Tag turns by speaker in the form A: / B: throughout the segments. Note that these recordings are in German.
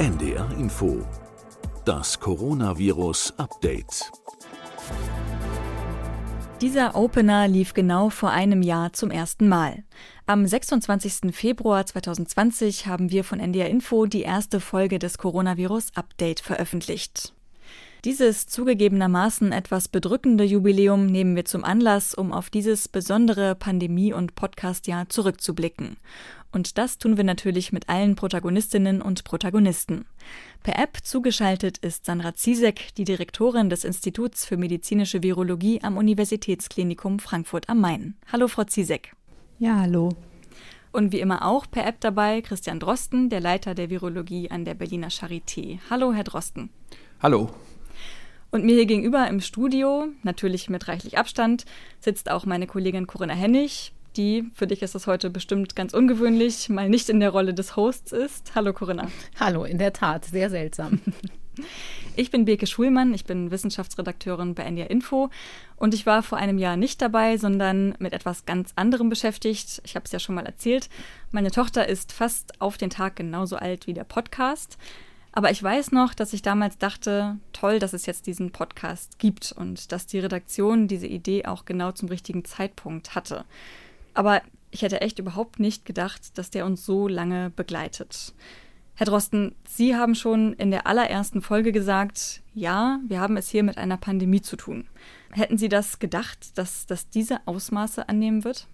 A: NDR Info. Das Coronavirus Update.
B: Dieser Opener lief genau vor einem Jahr zum ersten Mal. Am 26. Februar 2020 haben wir von NDR Info die erste Folge des Coronavirus Update veröffentlicht. Dieses zugegebenermaßen etwas bedrückende Jubiläum nehmen wir zum Anlass, um auf dieses besondere Pandemie- und Podcastjahr zurückzublicken. Und das tun wir natürlich mit allen Protagonistinnen und Protagonisten. Per App zugeschaltet ist Sandra Ziesek, die Direktorin des Instituts für medizinische Virologie am Universitätsklinikum Frankfurt am Main. Hallo, Frau Ziesek.
C: Ja, hallo.
B: Und wie immer auch per App dabei Christian Drosten, der Leiter der Virologie an der Berliner Charité. Hallo, Herr Drosten.
D: Hallo.
B: Und mir hier gegenüber im Studio, natürlich mit reichlich Abstand, sitzt auch meine Kollegin Corinna Hennig, die, für dich ist das heute bestimmt ganz ungewöhnlich, mal nicht in der Rolle des Hosts ist. Hallo Corinna.
C: Hallo, in der Tat, sehr seltsam.
B: Ich bin Birke Schulmann, ich bin Wissenschaftsredakteurin bei NDR Info und ich war vor einem Jahr nicht dabei, sondern mit etwas ganz anderem beschäftigt. Ich habe es ja schon mal erzählt. Meine Tochter ist fast auf den Tag genauso alt wie der Podcast. Aber ich weiß noch, dass ich damals dachte, toll, dass es jetzt diesen Podcast gibt und dass die Redaktion diese Idee auch genau zum richtigen Zeitpunkt hatte. Aber ich hätte echt überhaupt nicht gedacht, dass der uns so lange begleitet. Herr Drosten, Sie haben schon in der allerersten Folge gesagt, ja, wir haben es hier mit einer Pandemie zu tun. Hätten Sie das gedacht, dass das diese Ausmaße annehmen wird?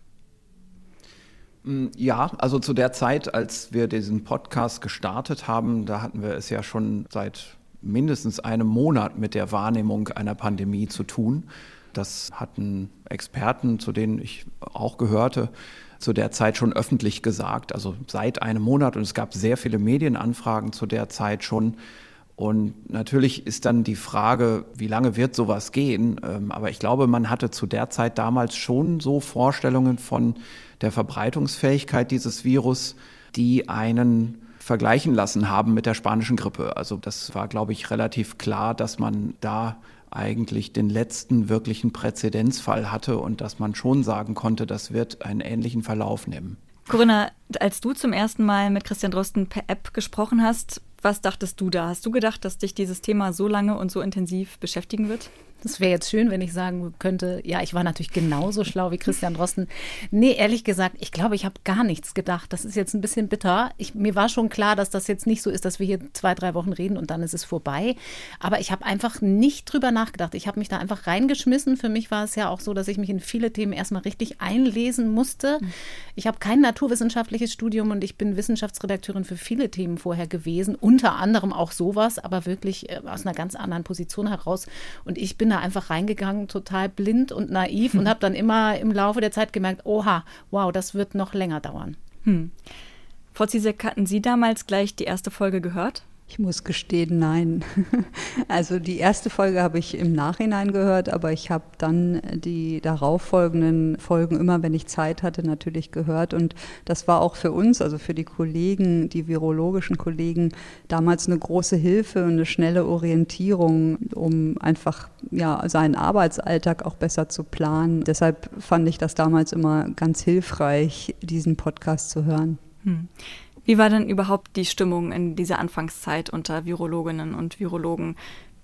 D: Mm, ja, also zu der Zeit, als wir diesen Podcast gestartet haben, da hatten wir es ja schon seit mindestens einem Monat mit der Wahrnehmung einer Pandemie zu tun. Das hatten Experten, zu denen ich auch gehörte, zu der Zeit schon öffentlich gesagt, also seit einem Monat. Und es gab sehr viele Medienanfragen zu der Zeit schon. Und natürlich ist dann die Frage, wie lange wird sowas gehen? Ähm, aber ich glaube, man hatte zu der Zeit damals schon so Vorstellungen von der Verbreitungsfähigkeit dieses Virus, die einen vergleichen lassen haben mit der spanischen Grippe. Also das war, glaube ich, relativ klar, dass man da eigentlich den letzten wirklichen Präzedenzfall hatte und dass man schon sagen konnte, das wird einen ähnlichen Verlauf nehmen.
B: Corinna, als du zum ersten Mal mit Christian Drosten per App gesprochen hast, was dachtest du da? Hast du gedacht, dass dich dieses Thema so lange und so intensiv beschäftigen wird?
C: Das wäre jetzt schön, wenn ich sagen könnte, ja, ich war natürlich genauso schlau wie Christian Drosten. Nee, ehrlich gesagt, ich glaube, ich habe gar nichts gedacht. Das ist jetzt ein bisschen bitter. Ich, mir war schon klar, dass das jetzt nicht so ist, dass wir hier zwei, drei Wochen reden und dann ist es vorbei. Aber ich habe einfach nicht drüber nachgedacht. Ich habe mich da einfach reingeschmissen. Für mich war es ja auch so, dass ich mich in viele Themen erstmal richtig einlesen musste. Ich habe kein naturwissenschaftliches Studium und ich bin Wissenschaftsredakteurin für viele Themen vorher gewesen. Unter anderem auch sowas, aber wirklich äh, aus einer ganz anderen Position heraus. Und ich bin bin da einfach reingegangen, total blind und naiv hm. und habe dann immer im Laufe der Zeit gemerkt, oha, wow, das wird noch länger dauern. Hm.
B: Frau Zizek, hatten Sie damals gleich die erste Folge gehört?
E: Ich muss gestehen, nein. Also die erste Folge habe ich im Nachhinein gehört, aber ich habe dann die darauffolgenden Folgen immer, wenn ich Zeit hatte, natürlich gehört. Und das war auch für uns, also für die Kollegen, die virologischen Kollegen, damals eine große Hilfe und eine schnelle Orientierung, um einfach ja, seinen Arbeitsalltag auch besser zu planen. Deshalb fand ich das damals immer ganz hilfreich, diesen Podcast zu hören. Hm.
B: Wie war denn überhaupt die Stimmung in dieser Anfangszeit unter Virologinnen und Virologen?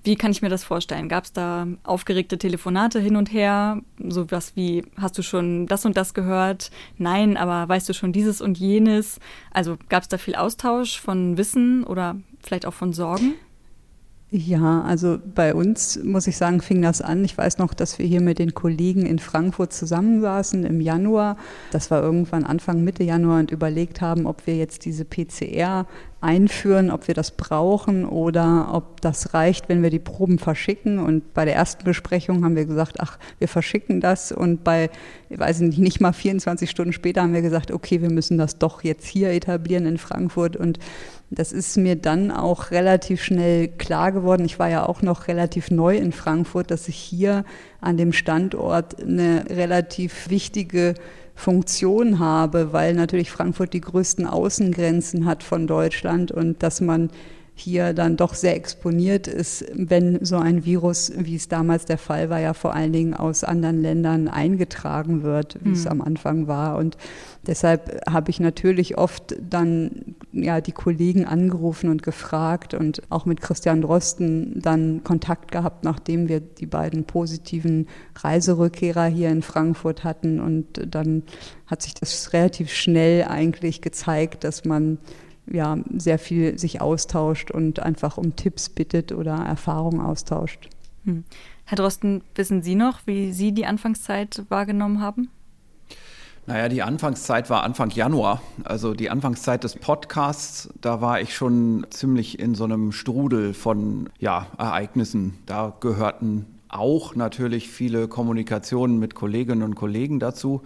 B: Wie kann ich mir das vorstellen? Gab es da aufgeregte Telefonate hin und her? So was wie, hast du schon das und das gehört? Nein, aber weißt du schon dieses und jenes? Also gab es da viel Austausch von Wissen oder vielleicht auch von Sorgen?
E: Ja, also bei uns muss ich sagen, fing das an. Ich weiß noch, dass wir hier mit den Kollegen in Frankfurt zusammensaßen im Januar. Das war irgendwann Anfang Mitte Januar und überlegt haben, ob wir jetzt diese PCR einführen, ob wir das brauchen oder ob das reicht, wenn wir die Proben verschicken. Und bei der ersten Besprechung haben wir gesagt, ach, wir verschicken das. Und bei, ich weiß nicht, nicht mal 24 Stunden später haben wir gesagt, okay, wir müssen das doch jetzt hier etablieren in Frankfurt. Und das ist mir dann auch relativ schnell klar geworden. Ich war ja auch noch relativ neu in Frankfurt, dass ich hier an dem Standort eine relativ wichtige Funktion habe, weil natürlich Frankfurt die größten Außengrenzen hat von Deutschland und dass man hier dann doch sehr exponiert ist, wenn so ein Virus, wie es damals der Fall war, ja vor allen Dingen aus anderen Ländern eingetragen wird, wie mhm. es am Anfang war. Und deshalb habe ich natürlich oft dann ja die Kollegen angerufen und gefragt und auch mit Christian Drosten dann Kontakt gehabt, nachdem wir die beiden positiven Reiserückkehrer hier in Frankfurt hatten. Und dann hat sich das relativ schnell eigentlich gezeigt, dass man ja sehr viel sich austauscht und einfach um Tipps bittet oder Erfahrungen austauscht.
B: Hm. Herr Drosten, wissen Sie noch, wie Sie die Anfangszeit wahrgenommen haben?
D: Naja, die Anfangszeit war Anfang Januar. Also die Anfangszeit des Podcasts, da war ich schon ziemlich in so einem Strudel von ja, Ereignissen. Da gehörten auch natürlich viele Kommunikationen mit Kolleginnen und Kollegen dazu.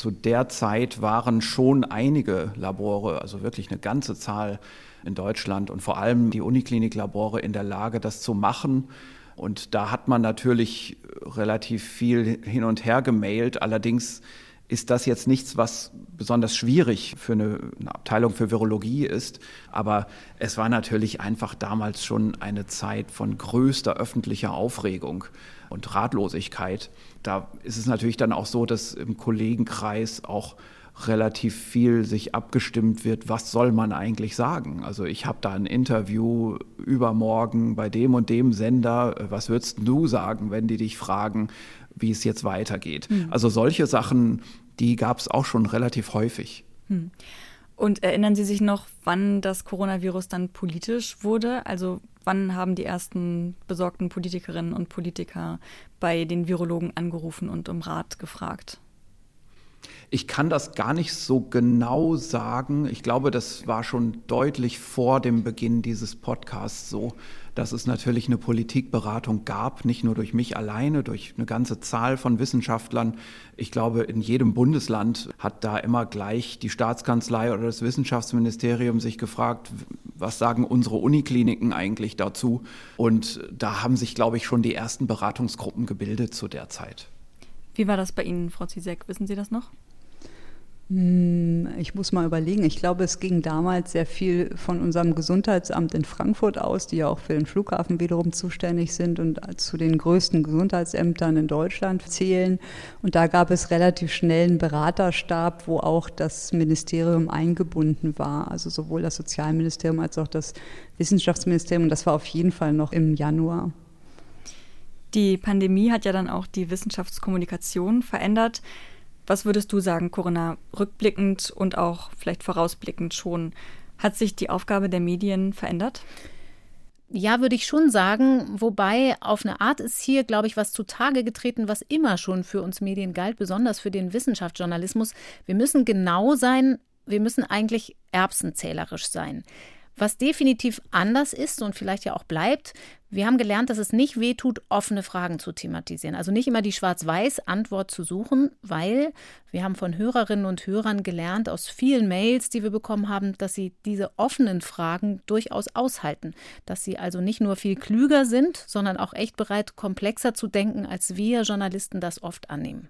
D: Zu der Zeit waren schon einige Labore, also wirklich eine ganze Zahl in Deutschland und vor allem die Unikliniklabore in der Lage, das zu machen. Und da hat man natürlich relativ viel hin und her gemailt. Allerdings ist das jetzt nichts, was besonders schwierig für eine, eine, Abteilung für Virologie ist. Aber es war natürlich einfach damals schon eine Zeit von größter öffentlicher Aufregung und Ratlosigkeit. Da ist es natürlich dann auch so, dass im Kollegenkreis auch relativ viel sich abgestimmt wird, was soll man eigentlich sagen. Also ich habe da ein Interview übermorgen bei dem und dem Sender, was würdest du sagen, wenn die dich fragen, wie es jetzt weitergeht. Mhm. Also solche Sachen, die gab es auch schon relativ häufig. Mhm.
B: Und erinnern Sie sich noch, wann das Coronavirus dann politisch wurde? Also wann haben die ersten besorgten Politikerinnen und Politiker bei den Virologen angerufen und um Rat gefragt?
D: Ich kann das gar nicht so genau sagen. Ich glaube, das war schon deutlich vor dem Beginn dieses Podcasts so, dass es natürlich eine Politikberatung gab, nicht nur durch mich alleine, durch eine ganze Zahl von Wissenschaftlern. Ich glaube, in jedem Bundesland hat da immer gleich die Staatskanzlei oder das Wissenschaftsministerium sich gefragt, was sagen unsere Unikliniken eigentlich dazu? Und da haben sich, glaube ich, schon die ersten Beratungsgruppen gebildet zu der Zeit.
B: Wie war das bei Ihnen, Frau Zizek? Wissen Sie das noch?
E: Hm, ich muss mal überlegen. Ich glaube, es ging damals sehr viel von unserem Gesundheitsamt in Frankfurt aus, die ja auch für den Flughafen wiederum zuständig sind und zu den größten Gesundheitsämtern in Deutschland zählen. Und da gab es relativ schnell einen Beraterstab, wo auch das Ministerium eingebunden war. Also sowohl das Sozialministerium als auch das Wissenschaftsministerium. Und das war auf jeden Fall noch im Januar.
B: Die Pandemie hat ja dann auch die Wissenschaftskommunikation verändert. Was würdest du sagen, Corinna, rückblickend und auch vielleicht vorausblickend schon? Hat sich die Aufgabe der Medien verändert?
C: Ja, würde ich schon sagen. Wobei auf eine Art ist hier, glaube ich, was zutage getreten, was immer schon für uns Medien galt, besonders für den Wissenschaftsjournalismus. Wir müssen genau sein, wir müssen eigentlich erbsenzählerisch sein. Was definitiv anders ist und vielleicht ja auch bleibt, wir haben gelernt, dass es nicht wehtut, offene Fragen zu thematisieren. Also nicht immer die Schwarz-Weiß-Antwort zu suchen, weil wir haben von Hörerinnen und Hörern gelernt aus vielen Mails, die wir bekommen haben, dass sie diese offenen Fragen durchaus aushalten. Dass sie also nicht nur viel klüger sind, sondern auch echt bereit, komplexer zu denken, als wir Journalisten das oft annehmen.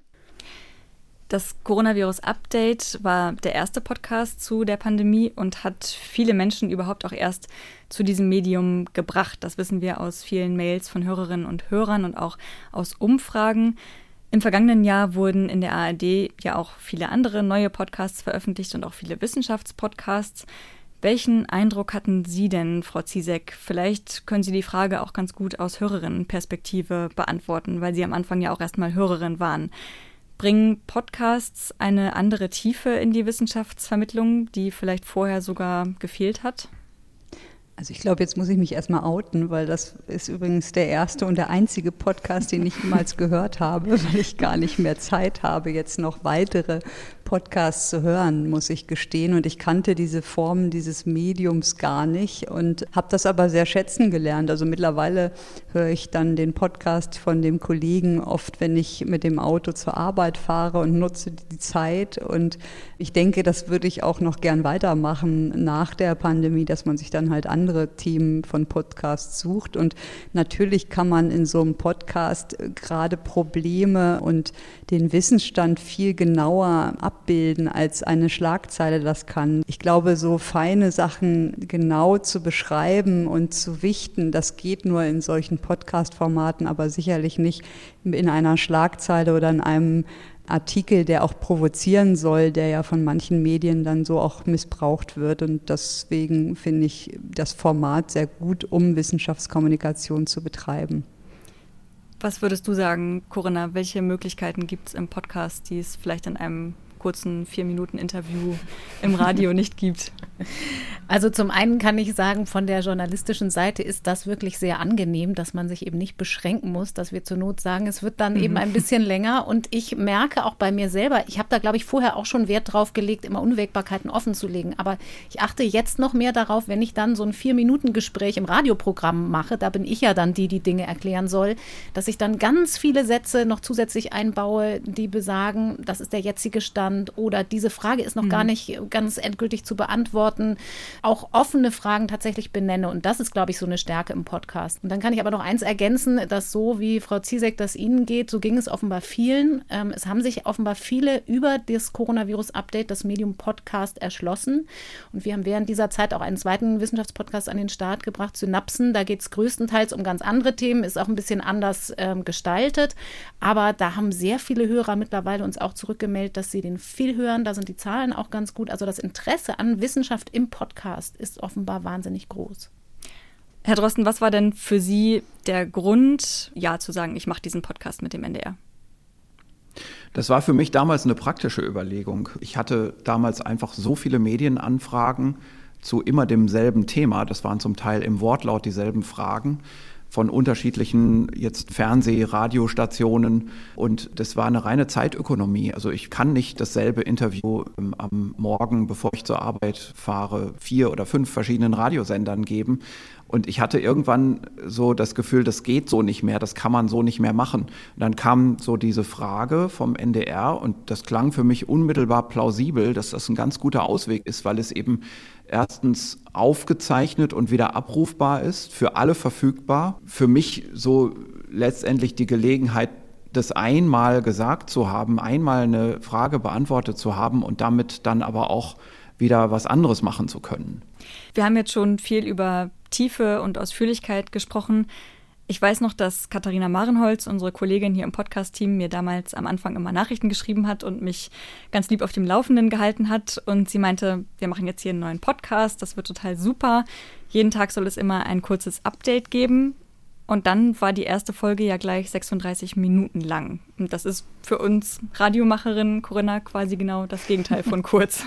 B: Das Coronavirus-Update war der erste Podcast zu der Pandemie und hat viele Menschen überhaupt auch erst zu diesem Medium gebracht. Das wissen wir aus vielen Mails von Hörerinnen und Hörern und auch aus Umfragen. Im vergangenen Jahr wurden in der ARD ja auch viele andere neue Podcasts veröffentlicht und auch viele Wissenschaftspodcasts. Welchen Eindruck hatten Sie denn, Frau Zizek? Vielleicht können Sie die Frage auch ganz gut aus Hörerinnenperspektive beantworten, weil Sie am Anfang ja auch erstmal Hörerin waren. Bringen Podcasts eine andere Tiefe in die Wissenschaftsvermittlung, die vielleicht vorher sogar gefehlt hat?
E: Also ich glaube, jetzt muss ich mich erstmal outen, weil das ist übrigens der erste und der einzige Podcast, den ich jemals gehört habe, weil ich gar nicht mehr Zeit habe, jetzt noch weitere Podcasts zu hören, muss ich gestehen. Und ich kannte diese Form dieses Mediums gar nicht und habe das aber sehr schätzen gelernt. Also mittlerweile höre ich dann den Podcast von dem Kollegen oft, wenn ich mit dem Auto zur Arbeit fahre und nutze die Zeit. Und ich denke, das würde ich auch noch gern weitermachen nach der Pandemie, dass man sich dann halt andere Themen von Podcasts sucht. Und natürlich kann man in so einem Podcast gerade Probleme und den Wissensstand viel genauer ab abbilden, als eine Schlagzeile das kann. Ich glaube, so feine Sachen genau zu beschreiben und zu wichten, das geht nur in solchen Podcast-Formaten, aber sicherlich nicht in einer Schlagzeile oder in einem Artikel, der auch provozieren soll, der ja von manchen Medien dann so auch missbraucht wird. Und deswegen finde ich das Format sehr gut, um Wissenschaftskommunikation zu betreiben.
B: Was würdest du sagen, Corinna? Welche Möglichkeiten gibt es im Podcast, die es vielleicht in einem kurzen vier Minuten Interview im Radio nicht gibt.
C: Also zum einen kann ich sagen, von der journalistischen Seite ist das wirklich sehr angenehm, dass man sich eben nicht beschränken muss, dass wir zur Not sagen, es wird dann mhm. eben ein bisschen länger. Und ich merke auch bei mir selber, ich habe da, glaube ich, vorher auch schon Wert drauf gelegt, immer Unwägbarkeiten offen zu legen. Aber ich achte jetzt noch mehr darauf, wenn ich dann so ein Vier-Minuten-Gespräch im Radioprogramm mache, da bin ich ja dann die, die Dinge erklären soll, dass ich dann ganz viele Sätze noch zusätzlich einbaue, die besagen, das ist der jetzige Stand Zustand oder diese Frage ist noch mhm. gar nicht ganz endgültig zu beantworten, auch offene Fragen tatsächlich benenne. Und das ist, glaube ich, so eine Stärke im Podcast. Und dann kann ich aber noch eins ergänzen, dass so wie Frau Ziesek das Ihnen geht, so ging es offenbar vielen. Ähm, es haben sich offenbar viele über das Coronavirus-Update, das Medium Podcast, erschlossen. Und wir haben während dieser Zeit auch einen zweiten Wissenschaftspodcast an den Start gebracht, Synapsen. Da geht es größtenteils um ganz andere Themen, ist auch ein bisschen anders ähm, gestaltet. Aber da haben sehr viele Hörer mittlerweile uns auch zurückgemeldet, dass sie den viel hören. Da sind die Zahlen auch ganz gut. Also das Interesse an Wissenschaft im Podcast ist offenbar wahnsinnig groß.
B: Herr Drosten, was war denn für Sie der Grund, ja zu sagen, ich mache diesen Podcast mit dem NDR?
D: Das war für mich damals eine praktische Überlegung. Ich hatte damals einfach so viele Medienanfragen zu immer demselben Thema. Das waren zum Teil im Wortlaut dieselben Fragen von unterschiedlichen jetzt Fernseh-, Radiostationen und das war eine reine Zeitökonomie. Also ich kann nicht dasselbe Interview ähm, am Morgen, bevor ich zur Arbeit fahre, vier oder fünf verschiedenen Radiosendern geben. Und ich hatte irgendwann so das Gefühl, das geht so nicht mehr, das kann man so nicht mehr machen. Und dann kam so diese Frage vom NDR und das klang für mich unmittelbar plausibel, dass das ein ganz guter Ausweg ist, weil es eben erstens aufgezeichnet und wieder abrufbar ist, für alle verfügbar. Für mich so letztendlich die Gelegenheit, das einmal gesagt zu haben, einmal eine Frage beantwortet zu haben und damit dann aber auch wieder was anderes machen zu können.
B: Wir haben jetzt schon viel über Tiefe und Ausführlichkeit gesprochen. Ich weiß noch, dass Katharina Marenholz, unsere Kollegin hier im Podcast-Team, mir damals am Anfang immer Nachrichten geschrieben hat und mich ganz lieb auf dem Laufenden gehalten hat. Und sie meinte, wir machen jetzt hier einen neuen Podcast, das wird total super. Jeden Tag soll es immer ein kurzes Update geben. Und dann war die erste Folge ja gleich 36 Minuten lang. Und das ist für uns Radiomacherin Corinna quasi genau das Gegenteil von kurz.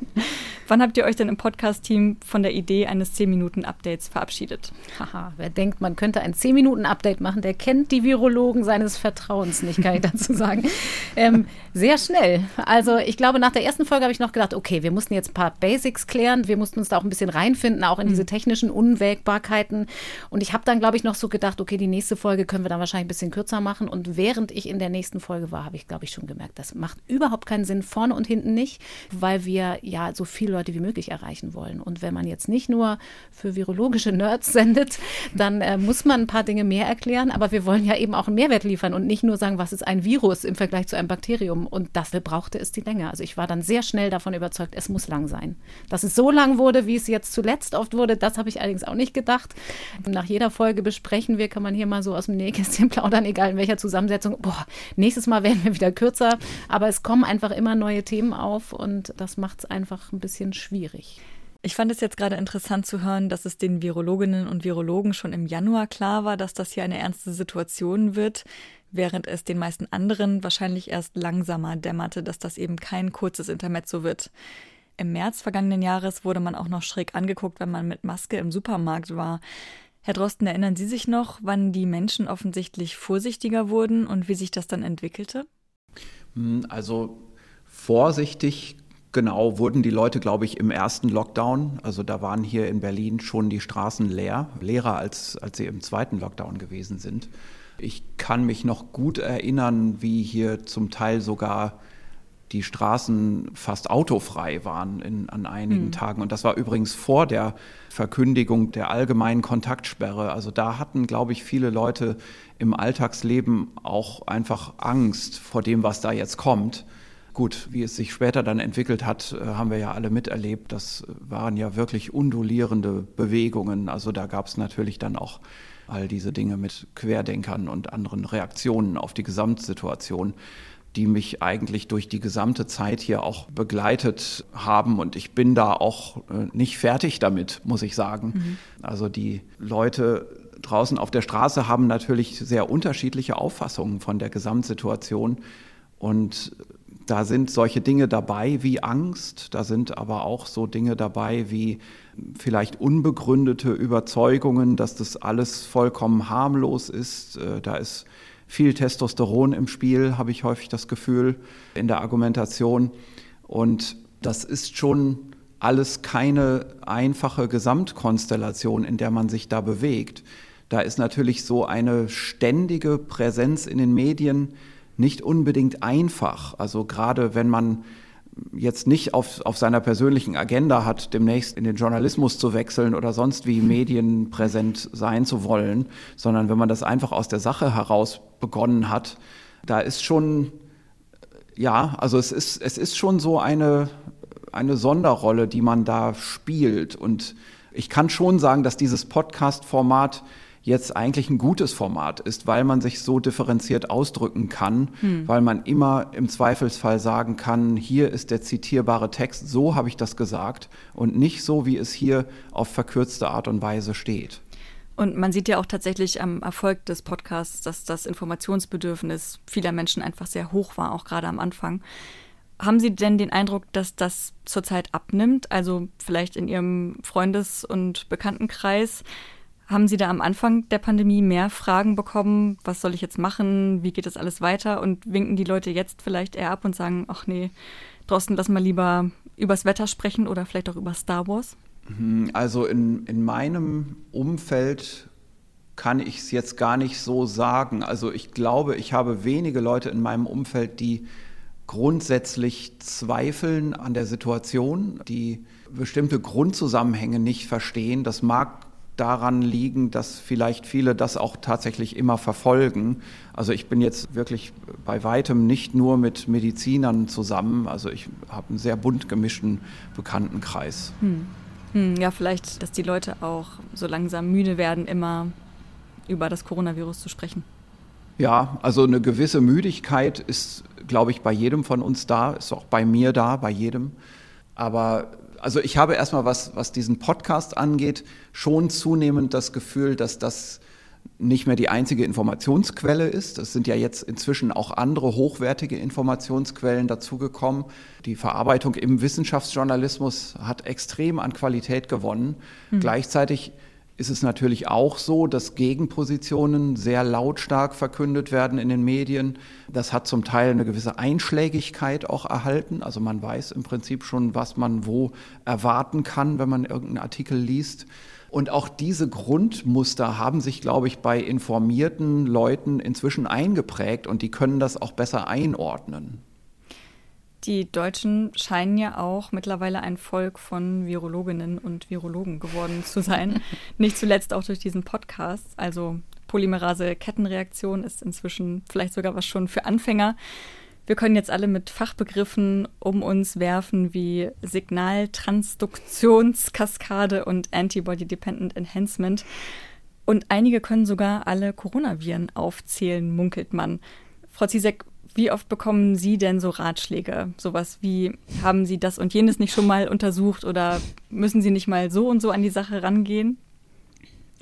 B: Wann habt ihr euch denn im Podcast-Team von der Idee eines 10-Minuten-Updates verabschiedet?
C: Haha, wer denkt, man könnte ein 10-Minuten-Update machen, der kennt die Virologen seines Vertrauens nicht, kann ich dazu sagen. ähm, sehr schnell. Also ich glaube, nach der ersten Folge habe ich noch gedacht, okay, wir mussten jetzt ein paar Basics klären, wir mussten uns da auch ein bisschen reinfinden, auch in diese mhm. technischen Unwägbarkeiten. Und ich habe dann, glaube ich, noch so gedacht, okay, die nächste Folge können wir dann wahrscheinlich ein bisschen kürzer machen. Und während ich in der nächsten Folge war, habe ich, glaube ich, schon gemerkt, das macht überhaupt keinen Sinn, vorne und hinten nicht, weil wir ja so viele Leute wie möglich erreichen wollen. Und wenn man jetzt nicht nur für virologische Nerds sendet, dann äh, muss man ein paar Dinge mehr erklären, aber wir wollen ja eben auch einen Mehrwert liefern und nicht nur sagen, was ist ein Virus im Vergleich zu einem Bakterium. Und dafür brauchte es die Länge. Also ich war dann sehr schnell davon überzeugt, es muss lang sein. Dass es so lang wurde, wie es jetzt zuletzt oft wurde, das habe ich allerdings auch nicht gedacht. Nach jeder Folge besprechen wir, kann man hier mal so aus dem Nähkästchen plaudern, egal in welcher Zusammensetzung. Boah, nächstes Mal werden wir wieder kürzer. Aber es kommen einfach immer neue Themen auf und das macht es einfach ein bisschen schwierig.
B: Ich fand es jetzt gerade interessant zu hören, dass es den Virologinnen und Virologen schon im Januar klar war, dass das hier eine ernste Situation wird, während es den meisten anderen wahrscheinlich erst langsamer dämmerte, dass das eben kein kurzes Intermezzo wird. Im März vergangenen Jahres wurde man auch noch schräg angeguckt, wenn man mit Maske im Supermarkt war. Herr Drosten, erinnern Sie sich noch, wann die Menschen offensichtlich vorsichtiger wurden und wie sich das dann entwickelte?
D: Hm, also vorsichtig Genau, wurden die Leute, glaube ich, im ersten Lockdown, also da waren hier in Berlin schon die Straßen leer, leerer als, als sie im zweiten Lockdown gewesen sind. Ich kann mich noch gut erinnern, wie hier zum Teil sogar die Straßen fast autofrei waren in, an einigen mhm. Tagen. Und das war übrigens vor der Verkündigung der allgemeinen Kontaktsperre. Also da hatten, glaube ich, viele Leute im Alltagsleben auch einfach Angst vor dem, was da jetzt kommt. Gut, wie es sich später dann entwickelt hat, äh, haben wir ja alle miterlebt. Das waren ja wirklich undulierende Bewegungen. Also da gab es natürlich dann auch all diese Dinge mit Querdenkern und anderen Reaktionen auf die Gesamtsituation. die mich eigentlich durch die gesamte Zeit hier auch begleitet haben. Und ich bin da auch äh, nicht fertig damit, muss ich sagen. Mhm. Also die Leute draußen auf der Straße haben natürlich sehr unterschiedliche Auffassungen von der Gesamtsituation. Und da sind solche Dinge dabei wie Angst, da sind aber auch so Dinge dabei wie vielleicht unbegründete Überzeugungen, dass das alles vollkommen harmlos ist. Äh, da ist viel Testosteron im Spiel, habe ich häufig das Gefühl, in der Argumentation. Und das ist schon alles keine einfache Gesamtkonstellation, in der man sich da bewegt. Da ist natürlich so eine ständige Präsenz in den Medien nicht unbedingt einfach. Also gerade wenn man jetzt nicht auf, auf seiner persönlichen Agenda hat, demnächst in den Journalismus zu wechseln oder sonst wie medienpräsent sein zu wollen, sondern wenn man das einfach aus der Sache heraus begonnen hat, da ist schon, ja, also es ist, es ist schon so eine, eine Sonderrolle, die man da spielt. Und ich kann schon sagen, dass dieses Podcast-Format jetzt eigentlich ein gutes Format ist, weil man sich so differenziert ausdrücken kann, hm. weil man immer im Zweifelsfall sagen kann, hier ist der zitierbare Text, so habe ich das gesagt und nicht so, wie es hier auf verkürzte Art und Weise steht.
B: Und man sieht ja auch tatsächlich am Erfolg des Podcasts, dass das Informationsbedürfnis vieler Menschen einfach sehr hoch war, auch gerade am Anfang. Haben Sie denn den Eindruck, dass das zurzeit abnimmt? Also vielleicht in Ihrem Freundes- und Bekanntenkreis? Haben Sie da am Anfang der Pandemie mehr Fragen bekommen? Was soll ich jetzt machen? Wie geht das alles weiter? Und winken die Leute jetzt vielleicht eher ab und sagen, ach nee, Drosten, lass mal lieber übers Wetter sprechen oder vielleicht auch über Star Wars?
D: Mhm, also in, in meinem Umfeld kann ich es jetzt gar nicht so sagen. Also ich glaube, ich habe wenige Leute in meinem Umfeld, die grundsätzlich zweifeln an der Situation, die bestimmte Grundzusammenhänge nicht verstehen. Das mag daran liegen, dass vielleicht viele das auch tatsächlich immer verfolgen. Also ich bin jetzt wirklich bei weitem nicht nur mit Medizinern zusammen. Also ich habe einen sehr bunt gemischten Bekanntenkreis.
B: Hm. Hm, ja, vielleicht, dass die Leute auch so langsam müde werden, immer über das Coronavirus zu sprechen.
D: Ja, also eine gewisse Müdigkeit ist, glaube ich, bei jedem von uns da, ist auch bei mir da, bei jedem. Aber also ich habe erstmal, was, was diesen Podcast angeht, schon zunehmend das Gefühl, dass das nicht mehr die einzige Informationsquelle ist. Es sind ja jetzt inzwischen auch andere hochwertige Informationsquellen dazugekommen. Die Verarbeitung im Wissenschaftsjournalismus hat extrem an Qualität gewonnen. Mhm. Gleichzeitig ist es natürlich auch so, dass Gegenpositionen sehr lautstark verkündet werden in den Medien. Das hat zum Teil eine gewisse Einschlägigkeit auch erhalten. Also man weiß im Prinzip schon, was man wo erwarten kann, wenn man irgendeinen Artikel liest. Und auch diese Grundmuster haben sich, glaube ich, bei informierten Leuten inzwischen eingeprägt und die können das auch besser einordnen.
B: Die Deutschen scheinen ja auch mittlerweile ein Volk von Virologinnen und Virologen geworden zu sein. Nicht zuletzt auch durch diesen Podcast. Also Polymerase-Kettenreaktion ist inzwischen vielleicht sogar was schon für Anfänger. Wir können jetzt alle mit Fachbegriffen um uns werfen wie Signaltransduktionskaskade und Antibody-Dependent Enhancement. Und einige können sogar alle Coronaviren aufzählen, munkelt man. Frau Zizek, wie oft bekommen Sie denn so Ratschläge? Sowas wie, haben Sie das und jenes nicht schon mal untersucht oder müssen Sie nicht mal so und so an die Sache rangehen?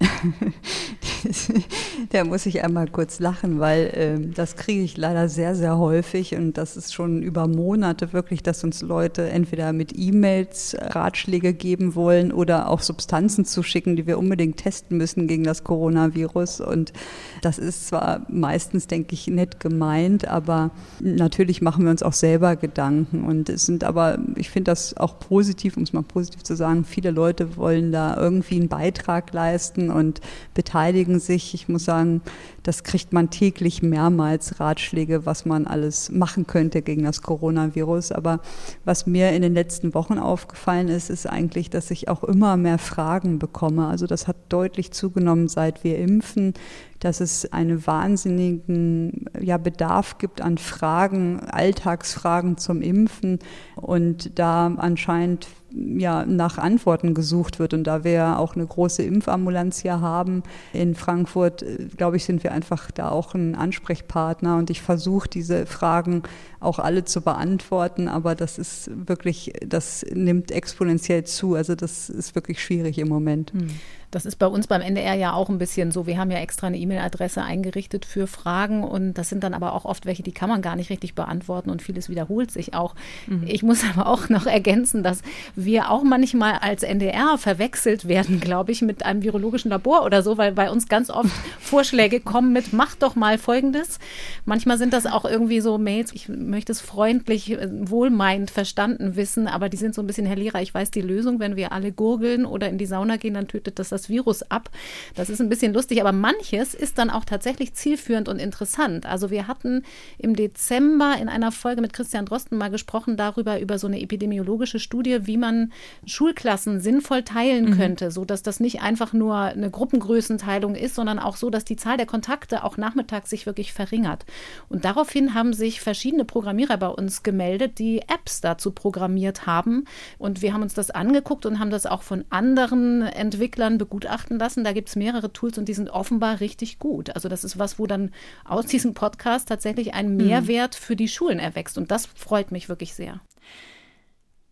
E: da muss ich einmal kurz lachen, weil äh, das kriege ich leider sehr, sehr häufig und das ist schon über Monate wirklich, dass uns Leute entweder mit E-Mails Ratschläge geben wollen oder auch Substanzen zuschicken, die wir unbedingt testen müssen gegen das Coronavirus. Und das ist zwar meistens, denke ich, nett gemeint, aber natürlich machen wir uns auch selber Gedanken. Und es sind aber, ich finde das auch positiv, um es mal positiv zu sagen, viele Leute wollen da irgendwie einen Beitrag leisten und beteiligen sich. Ich muss sagen, das kriegt man täglich mehrmals Ratschläge, was man alles machen könnte gegen das Coronavirus. Aber was mir in den letzten Wochen aufgefallen ist, ist eigentlich, dass ich auch immer mehr Fragen bekomme. Also das hat deutlich zugenommen, seit wir impfen dass es einen wahnsinnigen ja, Bedarf gibt an Fragen, Alltagsfragen zum Impfen und da anscheinend ja, nach Antworten gesucht wird. Und da wir auch eine große Impfambulanz hier haben in Frankfurt, äh, glaube ich, sind wir einfach da auch ein Ansprechpartner. Und ich versuche diese Fragen auch alle zu beantworten, aber das ist wirklich, das nimmt exponentiell zu. Also das ist wirklich schwierig im Moment. Hm.
C: Das ist bei uns beim NDR ja auch ein bisschen so. Wir haben ja extra eine E-Mail-Adresse eingerichtet für Fragen und das sind dann aber auch oft welche, die kann man gar nicht richtig beantworten und vieles wiederholt sich auch. Mhm. Ich muss aber auch noch ergänzen, dass wir auch manchmal als NDR verwechselt werden, glaube ich, mit einem virologischen Labor oder so, weil bei uns ganz oft Vorschläge kommen mit, mach doch mal Folgendes. Manchmal sind das auch irgendwie so Mails, ich möchte es freundlich, äh, wohlmeinend verstanden wissen, aber die sind so ein bisschen, Herr Lehrer, ich weiß die Lösung, wenn wir alle gurgeln oder in die Sauna gehen, dann tötet das das Virus ab. Das ist ein bisschen lustig, aber manches ist dann auch tatsächlich zielführend und interessant. Also wir hatten im Dezember in einer Folge mit Christian Drosten mal gesprochen darüber, über so eine epidemiologische Studie, wie man Schulklassen sinnvoll teilen mhm. könnte, sodass das nicht einfach nur eine Gruppengrößenteilung ist, sondern auch so, dass die Zahl der Kontakte auch nachmittags sich wirklich verringert. Und daraufhin haben sich verschiedene Programmierer bei uns gemeldet, die Apps dazu programmiert haben. Und wir haben uns das angeguckt und haben das auch von anderen Entwicklern begutachten lassen. Da gibt es mehrere Tools und die sind offenbar richtig gut. Also das ist was, wo dann aus diesem Podcast tatsächlich ein mhm. Mehrwert für die Schulen erwächst. Und das freut mich wirklich sehr.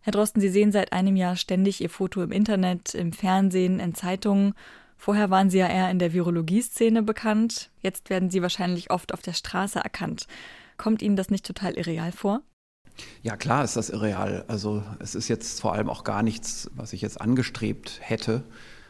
B: Herr Drosten, Sie sehen seit einem Jahr ständig Ihr Foto im Internet, im Fernsehen, in Zeitungen. Vorher waren Sie ja eher in der Virologie-Szene bekannt. Jetzt werden Sie wahrscheinlich oft auf der Straße erkannt. Kommt Ihnen das nicht total irreal vor?
D: Ja, klar ist das irreal. Also es ist jetzt vor allem auch gar nichts, was ich jetzt angestrebt hätte.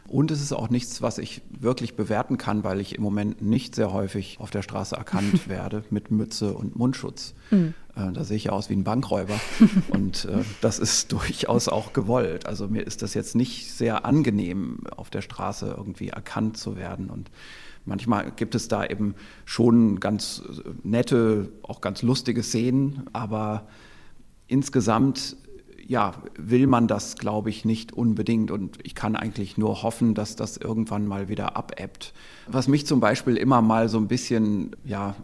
D: Und es ist auch nichts, was ich wirklich bewerten kann, weil ich im Moment nicht sehr häufig auf der Straße erkannt werde mit Mütze und Mundschutz. Mhm. Äh, da sehe ich aus wie ein Bankräuber. und äh, das ist durchaus auch gewollt. Also mir ist das jetzt nicht sehr angenehm, auf der Straße irgendwie erkannt zu werden. Und manchmal gibt es da eben schon ganz nette, auch ganz lustige Szenen, aber insgesamt ja, will man das, glaube ich, nicht unbedingt. Und ich kann eigentlich nur hoffen, dass das irgendwann mal wieder abebbt. Was mich zum Beispiel immer mal so ein bisschen, ja,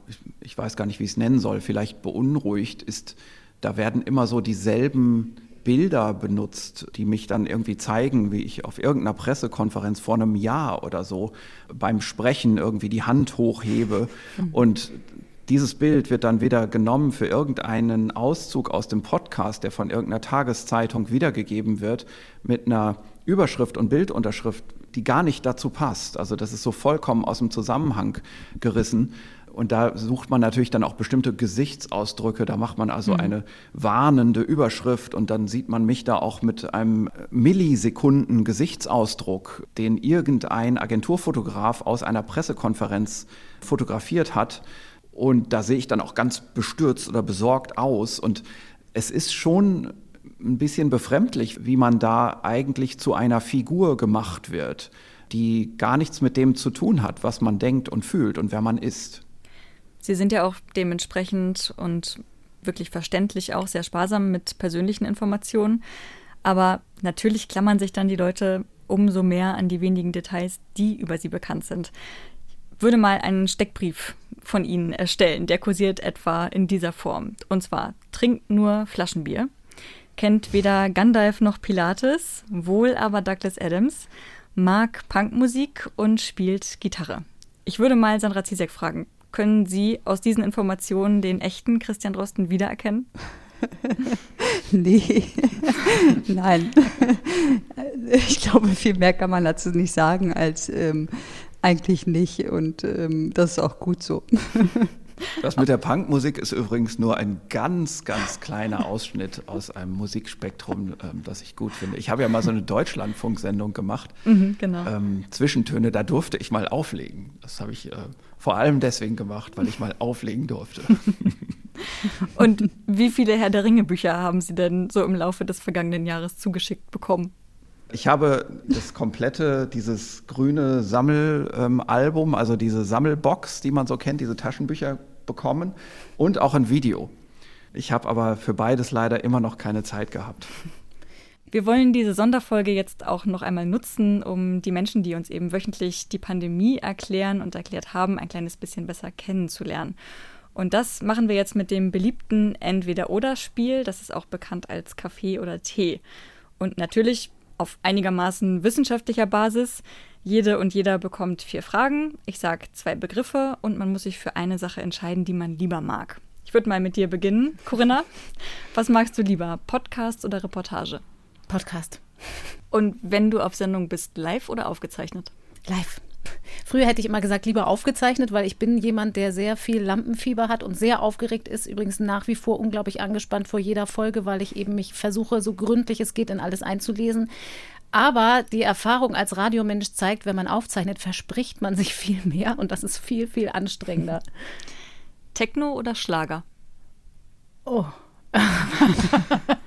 D: ich weiß gar nicht, wie ich es nennen soll, vielleicht beunruhigt, ist, da werden immer so dieselben Bilder benutzt, die mich dann irgendwie zeigen, wie ich auf irgendeiner Pressekonferenz vor einem Jahr oder so beim Sprechen irgendwie die Hand hochhebe mhm. und dieses Bild wird dann wieder genommen für irgendeinen Auszug aus dem Podcast, der von irgendeiner Tageszeitung wiedergegeben wird, mit einer Überschrift und Bildunterschrift, die gar nicht dazu passt. Also das ist so vollkommen aus dem Zusammenhang gerissen. Und da sucht man natürlich dann auch bestimmte Gesichtsausdrücke. Da macht man also mhm. eine warnende Überschrift und dann sieht man mich da auch mit einem Millisekunden Gesichtsausdruck, den irgendein Agenturfotograf aus einer Pressekonferenz fotografiert hat. Und da sehe ich dann auch ganz bestürzt oder besorgt aus. Und es ist schon ein bisschen befremdlich, wie man da eigentlich zu einer Figur gemacht wird, die gar nichts mit dem zu tun hat, was man denkt und fühlt und wer man ist.
B: Sie sind ja auch dementsprechend und wirklich verständlich auch sehr sparsam mit persönlichen Informationen. Aber natürlich klammern sich dann die Leute umso mehr an die wenigen Details, die über sie bekannt sind würde mal einen Steckbrief von Ihnen erstellen. Der kursiert etwa in dieser Form. Und zwar trinkt nur Flaschenbier, kennt weder Gandalf noch Pilates, wohl aber Douglas Adams, mag Punkmusik und spielt Gitarre. Ich würde mal Sandra Zizek fragen, können Sie aus diesen Informationen den echten Christian Drosten wiedererkennen?
E: nee, nein. Ich glaube, viel mehr kann man dazu nicht sagen, als ähm, eigentlich nicht und ähm, das ist auch gut so.
D: Das mit der Punkmusik ist übrigens nur ein ganz, ganz kleiner Ausschnitt aus einem Musikspektrum, ähm, das ich gut finde. Ich habe ja mal so eine Deutschlandfunksendung gemacht. Mhm, genau. ähm, Zwischentöne, da durfte ich mal auflegen. Das habe ich äh, vor allem deswegen gemacht, weil ich mal auflegen durfte.
B: Und wie viele Herr der Ringe Bücher haben Sie denn so im Laufe des vergangenen Jahres zugeschickt bekommen?
D: Ich habe das komplette, dieses grüne Sammelalbum, ähm, also diese Sammelbox, die man so kennt, diese Taschenbücher bekommen und auch ein Video. Ich habe aber für beides leider immer noch keine Zeit gehabt.
B: Wir wollen diese Sonderfolge jetzt auch noch einmal nutzen, um die Menschen, die uns eben wöchentlich die Pandemie erklären und erklärt haben, ein kleines bisschen besser kennenzulernen. Und das machen wir jetzt mit dem beliebten Entweder-Oder-Spiel. Das ist auch bekannt als Kaffee oder Tee. Und natürlich auf einigermaßen wissenschaftlicher Basis. Jede und jeder bekommt vier Fragen. Ich sage zwei Begriffe und man muss sich für eine Sache entscheiden, die man lieber mag. Ich würde mal mit dir beginnen. Corinna, was magst du lieber, Podcast oder Reportage?
C: Podcast.
B: Und wenn du auf Sendung bist, live oder aufgezeichnet?
C: Live. Früher hätte ich immer gesagt, lieber aufgezeichnet, weil ich bin jemand, der sehr viel Lampenfieber hat und sehr aufgeregt ist. Übrigens nach wie vor unglaublich angespannt vor jeder Folge, weil ich eben mich versuche, so gründlich es geht, in alles einzulesen. Aber die Erfahrung als Radiomensch zeigt, wenn man aufzeichnet, verspricht man sich viel mehr und das ist viel, viel anstrengender.
B: Techno oder Schlager?
C: Oh.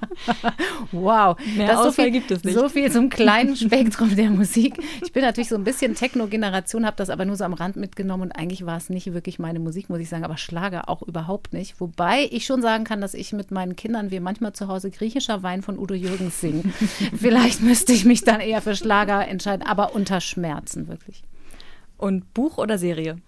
C: wow,
B: Mehr
C: das so
B: Auswahl
C: viel,
B: gibt es nicht.
C: so viel zum kleinen Spektrum der Musik. Ich bin natürlich so ein bisschen Techno-Generation, habe das aber nur so am Rand mitgenommen und eigentlich war es nicht wirklich meine Musik, muss ich sagen, aber Schlager auch überhaupt nicht. Wobei ich schon sagen kann, dass ich mit meinen Kindern, wir manchmal zu Hause griechischer Wein von Udo Jürgens singen. Vielleicht müsste ich mich dann eher für Schlager entscheiden, aber unter Schmerzen wirklich.
B: Und Buch oder Serie?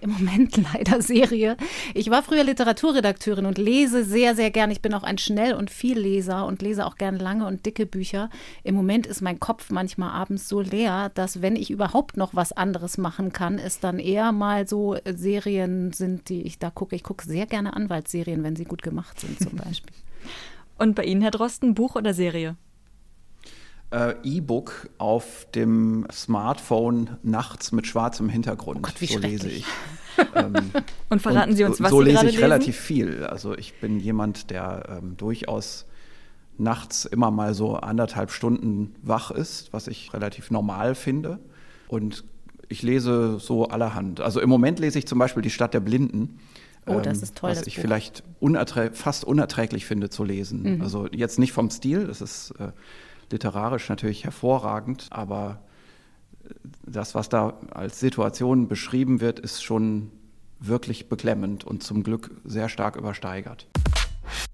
C: Im Moment leider Serie. Ich war früher Literaturredakteurin und lese sehr, sehr gern. Ich bin auch ein Schnell- und Vielleser und lese auch gern lange und dicke Bücher. Im Moment ist mein Kopf manchmal abends so leer, dass wenn ich überhaupt noch was anderes machen kann, es dann eher mal so Serien sind, die ich da gucke. Ich gucke sehr gerne Anwaltsserien, wenn sie gut gemacht sind zum Beispiel.
B: Und bei Ihnen, Herr Drosten, Buch oder Serie?
D: Äh, E-Book auf dem Smartphone nachts mit schwarzem Hintergrund.
C: Oh Gott, wie
D: so lese ich. Ähm,
B: Und verraten
D: und
B: Sie uns,
D: so,
B: was
D: so
B: Sie
D: lese ich
B: lesen?
D: relativ viel. Also ich bin jemand, der ähm, durchaus nachts immer mal so anderthalb Stunden wach ist, was ich relativ normal finde. Und ich lese so allerhand. Also im Moment lese ich zum Beispiel Die Stadt der Blinden.
C: Oh, das
D: ähm,
C: ist toll,
D: Was ich
C: Buch.
D: vielleicht unerträ fast unerträglich finde zu lesen.
C: Mhm.
D: Also jetzt nicht vom Stil, das ist äh, literarisch natürlich hervorragend, aber äh, das, was da als Situation beschrieben wird, ist schon wirklich beklemmend und zum Glück sehr stark übersteigert.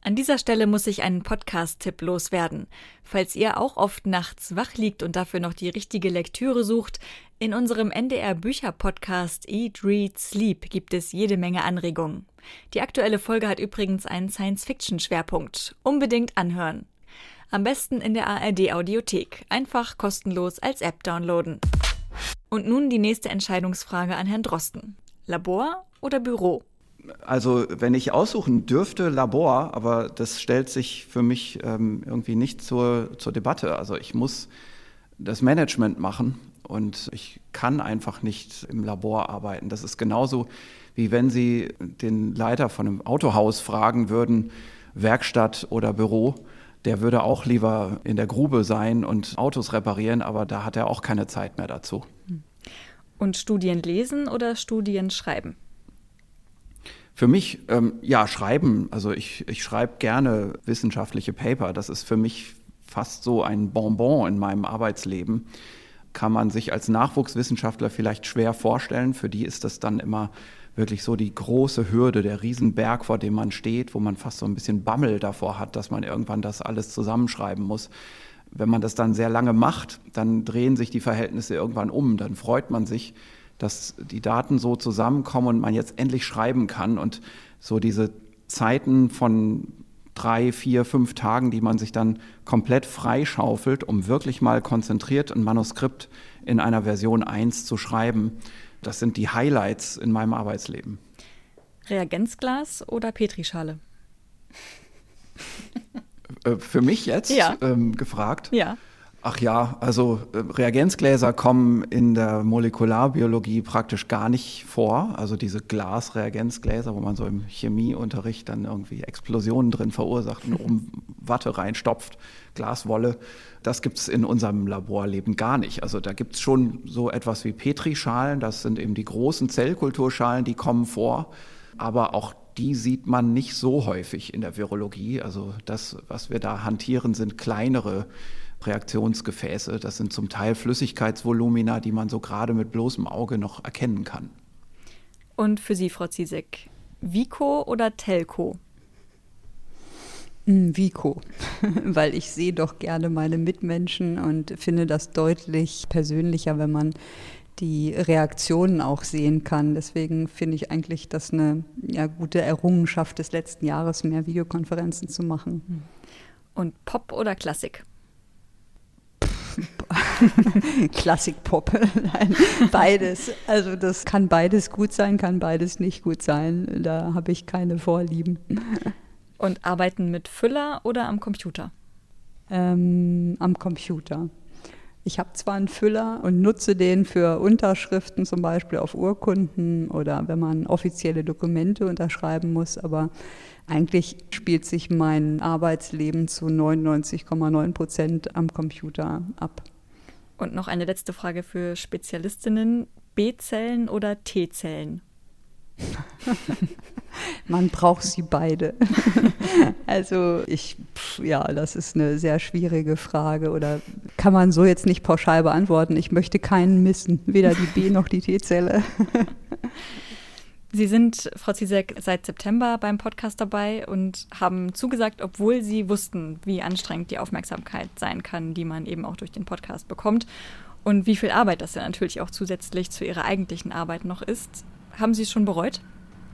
B: An dieser Stelle muss ich einen Podcast-Tipp loswerden. Falls ihr auch oft nachts wach liegt und dafür noch die richtige Lektüre sucht, in unserem NDR-Bücher-Podcast Eat, Read, Sleep gibt es jede Menge Anregungen. Die aktuelle Folge hat übrigens einen Science-Fiction-Schwerpunkt. Unbedingt anhören. Am besten in der ARD-Audiothek. Einfach kostenlos als App downloaden. Und nun die nächste Entscheidungsfrage an Herrn Drosten. Labor oder Büro?
D: Also wenn ich aussuchen dürfte, Labor, aber das stellt sich für mich ähm, irgendwie nicht zur, zur Debatte. Also ich muss das Management machen und ich kann einfach nicht im Labor arbeiten. Das ist genauso wie wenn Sie den Leiter von einem Autohaus fragen würden, Werkstatt oder Büro. Der würde auch lieber in der Grube sein und Autos reparieren, aber da hat er auch keine Zeit mehr dazu.
B: Und Studien lesen oder Studien schreiben?
D: Für mich, ähm, ja, schreiben. Also ich, ich schreibe gerne wissenschaftliche Paper. Das ist für mich fast so ein Bonbon in meinem Arbeitsleben. Kann man sich als Nachwuchswissenschaftler vielleicht schwer vorstellen. Für die ist das dann immer wirklich so die große Hürde, der Riesenberg, vor dem man steht, wo man fast so ein bisschen Bammel davor hat, dass man irgendwann das alles zusammenschreiben muss. Wenn man das dann sehr lange macht, dann drehen sich die Verhältnisse irgendwann um. Dann freut man sich, dass die Daten so zusammenkommen und man jetzt endlich schreiben kann und so diese Zeiten von drei, vier, fünf Tagen, die man sich dann komplett freischaufelt, um wirklich mal konzentriert ein Manuskript in einer Version 1 zu schreiben. Das sind die Highlights in meinem Arbeitsleben.
B: Reagenzglas oder Petrischale?
D: Äh, Für mich jetzt
B: Ja.
D: ähm, gefragt.
B: Ja.
D: Ach ja, also äh, Reagenzgläser kommen in der Molekularbiologie praktisch gar nicht vor. Also diese Glasreagenzgläser, wo man so im Chemieunterricht dann irgendwie Explosionen drin verursacht und oben Watte reinstopft, Glaswolle. Das gibt's in unserem Laborleben gar nicht. Also da gibt's schon so etwas wie Petrischalen, das sind eben die großen Zellkulturschalen, die kommen vor. Aber auch die sieht man nicht so häufig in der Virologie. Also das, was wir da hantieren, sind kleinere Reaktionsgefäße. Das sind zum Teil Flüssigkeitsvolumina, die man so gerade mit bloßem Auge noch erkennen kann.
B: Und für Sie, Frau Ziesek, Vico oder Telco?
E: Mm, Vico, weil ich sehe doch gerne meine Mitmenschen und finde das deutlich persönlicher, wenn man die Reaktionen auch sehen kann. Deswegen finde ich eigentlich das eine ja, gute Errungenschaft des letzten Jahres, mehr Videokonferenzen zu machen.
B: Und Pop oder Klassik?
E: Klassik-Pop, beides. Also das kann beides gut sein, kann beides nicht gut sein. Da habe ich keine Vorlieben.
B: Und arbeiten mit Füller oder am Computer?
E: Ähm, am Computer. Ich habe zwar einen Füller und nutze den für Unterschriften, zum Beispiel auf Urkunden oder wenn man offizielle Dokumente unterschreiben muss, aber eigentlich spielt sich mein Arbeitsleben zu 99,9 Prozent am Computer ab.
B: Und noch eine letzte Frage für Spezialistinnen. B-Zellen oder T-Zellen?
E: Man braucht sie beide. also ich, ja, das ist eine sehr schwierige Frage oder kann man so jetzt nicht pauschal beantworten. Ich möchte keinen missen, weder die B noch die T-Zelle.
B: Sie sind, Frau Zizek, seit September beim Podcast dabei und haben zugesagt, obwohl Sie wussten, wie anstrengend die Aufmerksamkeit sein kann, die man eben auch durch den Podcast bekommt und wie viel Arbeit das ja natürlich auch zusätzlich zu Ihrer eigentlichen Arbeit noch ist. Haben Sie es schon bereut?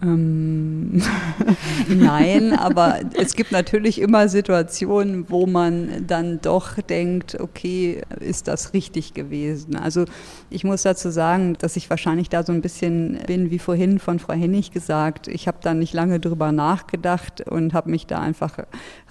E: Ähm, Nein, aber es gibt natürlich immer Situationen, wo man dann doch denkt, okay, ist das richtig gewesen? Also ich muss dazu sagen, dass ich wahrscheinlich da so ein bisschen bin, wie vorhin von Frau Hennig gesagt. Ich habe da nicht lange drüber nachgedacht und habe mich da einfach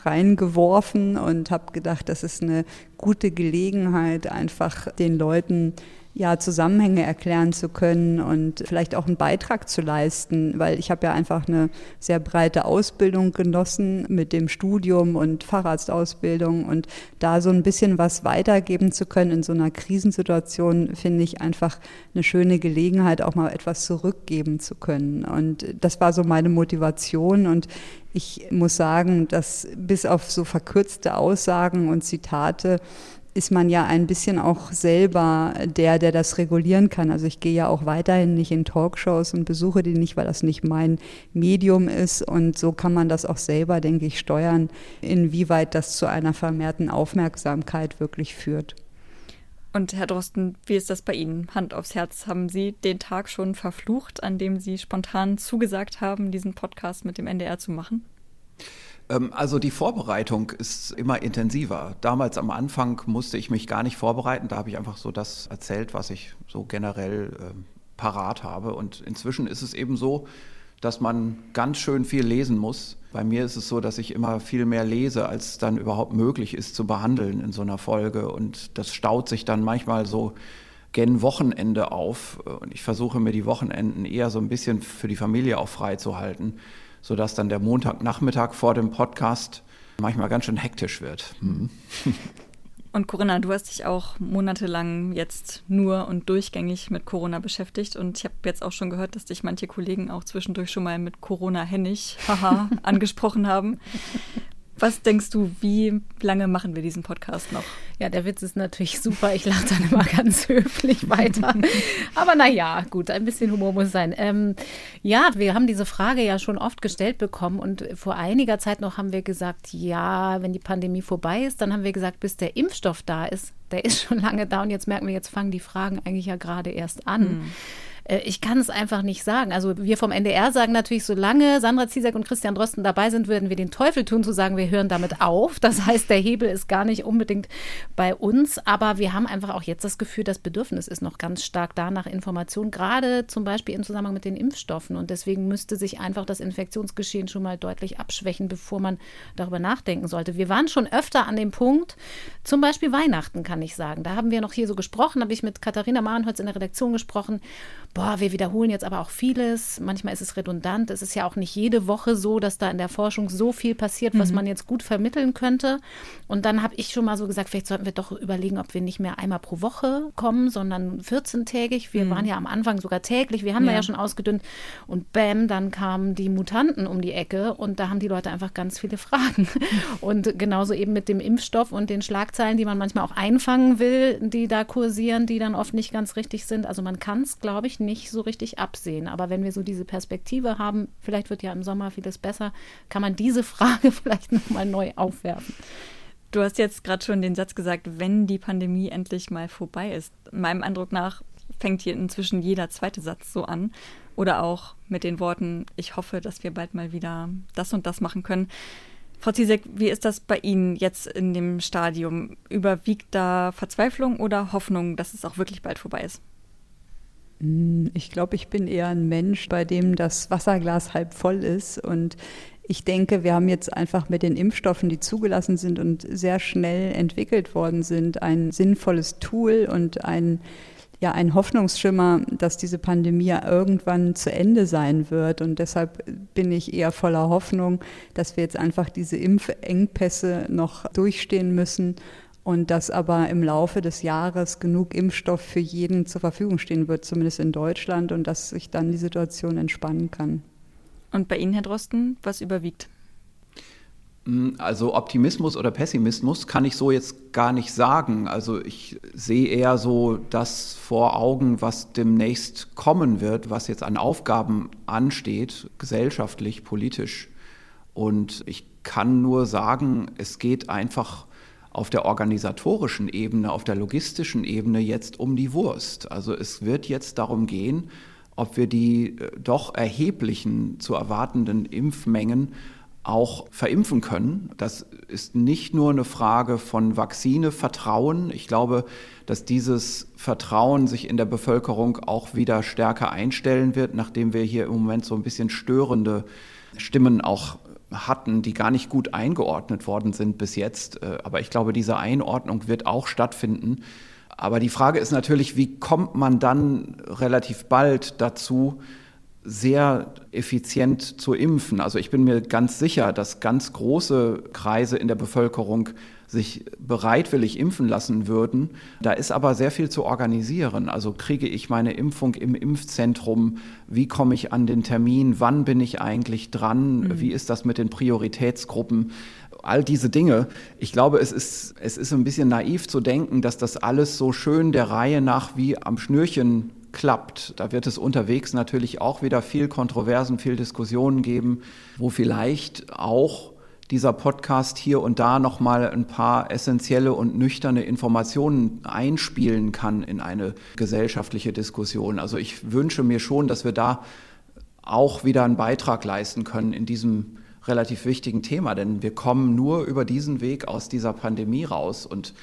E: reingeworfen und habe gedacht, das ist eine gute Gelegenheit, einfach den Leuten ja, Zusammenhänge erklären zu können und vielleicht auch einen Beitrag zu leisten, weil ich habe ja einfach eine sehr breite Ausbildung genossen mit dem Studium und Facharztausbildung und da so ein bisschen was weitergeben zu können in so einer Krisensituation, finde ich einfach eine schöne Gelegenheit, auch mal etwas zurückgeben zu können. Und das war so meine Motivation und ich muss sagen, dass bis auf so verkürzte Aussagen und Zitate ist man ja ein bisschen auch selber der, der das regulieren kann. Also ich gehe ja auch weiterhin nicht in Talkshows und besuche die nicht, weil das nicht mein Medium ist. Und so kann man das auch selber, denke ich, steuern, inwieweit das zu einer vermehrten Aufmerksamkeit wirklich führt.
B: Und Herr Drosten, wie ist das bei Ihnen? Hand aufs Herz, haben Sie den Tag schon verflucht, an dem Sie spontan zugesagt haben, diesen Podcast mit dem NDR zu machen?
D: Ähm, also die Vorbereitung ist immer intensiver. Damals am Anfang musste ich mich gar nicht vorbereiten. Da habe ich einfach so das erzählt, was ich so generell äh, parat habe. Und inzwischen ist es eben so, dass man ganz schön viel lesen muss. Bei mir ist es so, dass ich immer viel mehr lese, als dann überhaupt möglich ist zu behandeln in so einer Folge. Und das staut sich dann manchmal so gen Wochenende auf. Und ich versuche mir die Wochenenden eher so ein bisschen für die Familie auch freizuhalten sodass dann der Montagnachmittag vor dem Podcast manchmal ganz schön hektisch wird. Hm.
B: Und Corinna, du hast dich auch monatelang jetzt nur und durchgängig mit Corona beschäftigt. Und ich habe jetzt auch schon gehört, dass dich manche Kollegen auch zwischendurch schon mal mit Corona hennig angesprochen haben. Was denkst du, wie lange machen wir diesen Podcast noch?
C: Ja, der Witz ist natürlich super. Ich lache dann immer ganz höflich weiter. Aber naja, gut, ein bisschen Humor muss sein. Ähm, ja, wir haben diese Frage ja schon oft gestellt bekommen und vor einiger Zeit noch haben wir gesagt, ja, wenn die Pandemie vorbei ist, dann haben wir gesagt, bis der Impfstoff da ist. Der ist schon lange da und jetzt merken wir, jetzt fangen die Fragen eigentlich ja gerade erst an. Hm. Äh, ich kann es einfach nicht sagen. Also wir vom NDR sagen natürlich, solange Sandra Ziesek und Christian Drosten dabei sind, würden wir den Teufel tun, zu sagen, wir hören damit auf. Das heißt, der Hebel ist gar nicht unbedingt bei uns, aber wir haben einfach auch jetzt das Gefühl, das Bedürfnis ist noch ganz stark da nach Informationen, gerade zum Beispiel im Zusammenhang mit den Impfstoffen. Und deswegen müsste sich einfach das Infektionsgeschehen schon mal deutlich abschwächen, bevor man darüber nachdenken sollte. Wir waren schon öfter an dem Punkt, zum Beispiel Weihnachten, kann ich sagen. Da haben wir noch hier so gesprochen, habe ich mit Katharina Marenholz in der Redaktion gesprochen boah, wir wiederholen jetzt aber auch vieles. Manchmal ist es redundant. Es ist ja auch nicht jede Woche so, dass da in der Forschung so viel passiert, was mhm. man jetzt gut vermitteln könnte. Und dann habe ich schon mal so gesagt, vielleicht sollten wir doch überlegen, ob wir nicht mehr einmal pro Woche kommen, sondern 14-tägig. Wir mhm. waren ja am Anfang sogar täglich. Wir haben ja. da ja schon ausgedünnt. Und bam, dann kamen die Mutanten um die Ecke und da haben die Leute einfach ganz viele Fragen. Und genauso eben mit dem Impfstoff und den Schlagzeilen, die man manchmal auch einfangen will, die da kursieren, die dann oft nicht ganz richtig sind. Also man kann es, glaube ich, nicht so richtig absehen. Aber wenn wir so diese Perspektive haben, vielleicht wird ja im Sommer vieles besser, kann man diese Frage vielleicht nochmal neu aufwerfen.
B: Du hast jetzt gerade schon den Satz gesagt, wenn die Pandemie endlich mal vorbei ist. Meinem Eindruck nach fängt hier inzwischen jeder zweite Satz so an. Oder auch mit den Worten, ich hoffe, dass wir bald mal wieder das und das machen können. Frau Ziesek, wie ist das bei Ihnen jetzt in dem Stadium? Überwiegt da Verzweiflung oder Hoffnung, dass es auch wirklich bald vorbei ist?
E: Hm, ich glaube, ich bin eher ein Mensch, bei dem das Wasserglas halb voll ist. Und ich denke, wir haben jetzt einfach mit den Impfstoffen, die zugelassen sind und sehr schnell entwickelt worden sind, ein sinnvolles Tool und ein ja ein Hoffnungsschimmer, dass diese Pandemie irgendwann zu Ende sein wird. Und deshalb bin ich eher voller Hoffnung, dass wir jetzt einfach diese Impfengpässe noch durchstehen müssen und dass aber im Laufe des Jahres genug Impfstoff für jeden zur Verfügung stehen wird, zumindest in Deutschland, und dass sich dann die Situation entspannen kann.
B: Und bei Ihnen, Herr Drosten, was überwiegt?
D: Hm, also Optimismus oder Pessimismus kann ich so jetzt gar nicht sagen. Also ich sehe eher so das vor Augen, was demnächst kommen wird, was jetzt an Aufgaben ansteht, gesellschaftlich, politisch. Und ich kann nur sagen, es geht einfach auf der organisatorischen Ebene, auf der logistischen Ebene jetzt um die Wurst. Also es wird jetzt darum gehen, ob wir die äh, doch erheblichen zu erwartenden Impfmengen auch verimpfen können. Das ist nicht nur eine Frage von Vakzinevertrauen. Ich glaube, dass dieses Vertrauen sich in der Bevölkerung auch wieder stärker einstellen wird, nachdem wir hier im Moment so ein bisschen störende Stimmen auch hatten, die gar nicht gut eingeordnet worden sind bis jetzt. Äh, aber ich glaube, diese Einordnung wird auch stattfinden. Aber die Frage ist natürlich, wie kommt man dann relativ bald dazu, sehr effizient zu impfen. Also ich bin mir ganz sicher, dass ganz große Kreise in der Bevölkerung sich bereitwillig impfen lassen würden. Da ist aber sehr viel zu organisieren. Also kriege ich meine Impfung im Impfzentrum? Wie komme ich an den Termin? Wann bin ich eigentlich dran? Mhm. Wie ist das mit den Prioritätsgruppen? all diese Dinge. Ich glaube, es ist, es ist ein bisschen naiv zu denken, dass das alles so schön der Reihe nach wie am Schnürchen klappt. Da wird es unterwegs natürlich auch wieder viel Kontroversen, viel Diskussionen geben, wo vielleicht auch dieser Podcast hier und da noch mal ein paar essentielle und nüchterne Informationen einspielen kann in eine gesellschaftliche Diskussion. Also ich wünsche mir schon, dass wir da auch wieder einen Beitrag leisten können in diesem relativ wichtigen Thema, denn wir kommen nur über diesen Weg aus dieser Pandemie raus und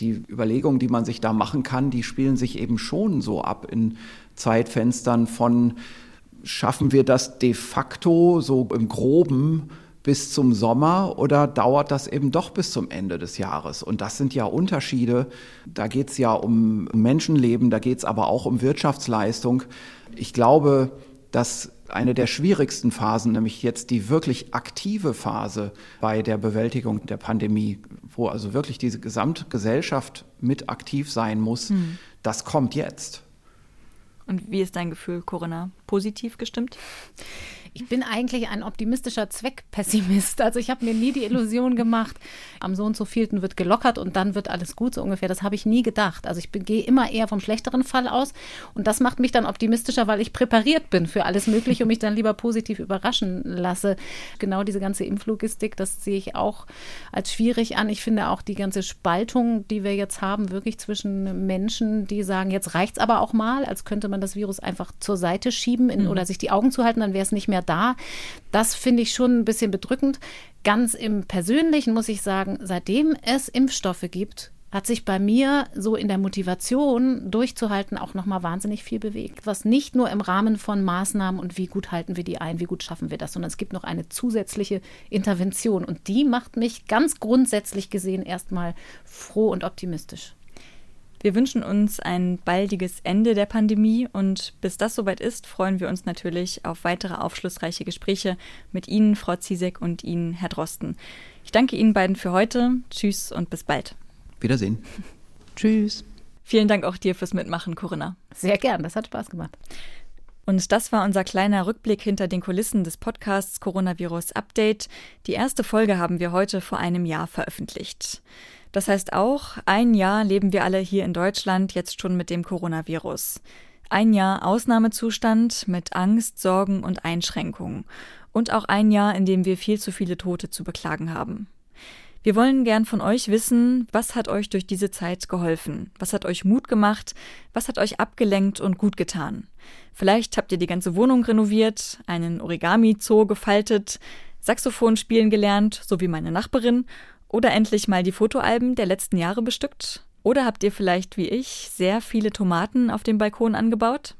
D: die Überlegungen, die man sich da machen kann, die spielen sich eben schon so ab in Zeitfenstern von, schaffen wir das de facto so im groben bis zum Sommer oder dauert das eben doch bis zum Ende des Jahres? Und das sind ja Unterschiede. Da geht es ja um Menschenleben, da geht es aber auch um Wirtschaftsleistung. Ich glaube, dass eine der schwierigsten Phasen, nämlich jetzt die wirklich aktive Phase bei der Bewältigung der Pandemie, wo also wirklich diese Gesamtgesellschaft mit aktiv sein muss, mhm. das kommt jetzt.
B: Und wie ist dein Gefühl, Corinna? Positiv gestimmt?
C: Ich bin eigentlich ein optimistischer Zweckpessimist. Also ich habe mir nie die Illusion gemacht, am so und so vielten wird gelockert und dann wird alles gut so ungefähr. Das habe ich nie gedacht. Also ich gehe immer eher vom schlechteren Fall aus und das macht mich dann optimistischer, weil ich präpariert bin für alles Mögliche und mich dann lieber positiv überraschen lasse. Genau diese ganze Impflogistik, das sehe ich auch als schwierig an. Ich finde auch die ganze Spaltung, die wir jetzt haben, wirklich zwischen Menschen, die sagen, jetzt reicht es aber auch mal, als könnte man das Virus einfach zur Seite schieben in, mhm. oder sich die Augen zuhalten, dann wäre es nicht mehr da. Das finde ich schon ein bisschen bedrückend. Ganz im Persönlichen muss ich sagen, seitdem es Impfstoffe gibt, hat sich bei mir so in der Motivation durchzuhalten auch noch mal wahnsinnig viel bewegt, was nicht nur im Rahmen von Maßnahmen und wie gut halten wir die ein, wie gut schaffen wir das, sondern es gibt noch eine zusätzliche Intervention und die macht mich ganz grundsätzlich gesehen erstmal froh und optimistisch.
B: Wir wünschen uns ein baldiges Ende der Pandemie und bis das soweit ist, freuen wir uns natürlich auf weitere aufschlussreiche Gespräche mit Ihnen, Frau Ziesek und Ihnen, Herr Drosten. Ich danke Ihnen beiden für heute. Tschüss und bis bald.
D: Wiedersehen.
E: Tschüss.
B: Vielen Dank auch dir fürs Mitmachen, Corinna.
C: Sehr gern, das hat Spaß gemacht.
B: Und das war unser kleiner Rückblick hinter den Kulissen des Podcasts Coronavirus Update. Die erste Folge haben wir heute vor einem Jahr veröffentlicht. Das heißt auch, ein Jahr leben wir alle hier in Deutschland jetzt schon mit dem Coronavirus. Ein Jahr Ausnahmezustand mit Angst, Sorgen und Einschränkungen. Und auch ein Jahr, in dem wir viel zu viele Tote zu beklagen haben. Wir wollen gern von euch wissen, was hat euch durch diese Zeit geholfen? Was hat euch Mut gemacht? Was hat euch abgelenkt und gut getan? Vielleicht habt ihr die ganze Wohnung renoviert, einen Origami-Zoo gefaltet, Saxophon spielen gelernt, so wie meine Nachbarin? Oder endlich mal die Fotoalben der letzten Jahre bestückt? Oder habt ihr vielleicht wie ich sehr viele Tomaten auf dem Balkon angebaut?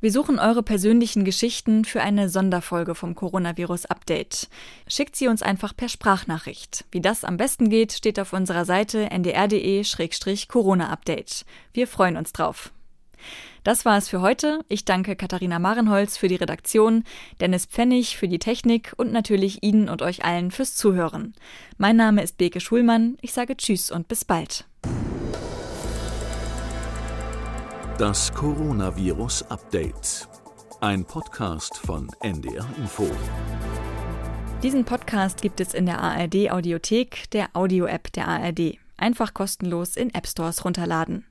B: Wir suchen eure persönlichen Geschichten für eine Sonderfolge vom Coronavirus Update. Schickt sie uns einfach per Sprachnachricht. Wie das am besten geht, steht auf unserer Seite ndr.de-corona-update. Wir freuen uns drauf. Das war es für heute. Ich danke Katharina Marenholz für die Redaktion, Dennis Pfennig für die Technik und natürlich Ihnen und euch allen fürs Zuhören. Mein Name ist Beke Schulmann. Ich sage Tschüss und bis bald.
A: Das Coronavirus Update. Ein Podcast von NDR Info.
B: Diesen Podcast gibt es in der ARD Audiothek, der Audio-App der ARD. Einfach kostenlos in App Stores runterladen.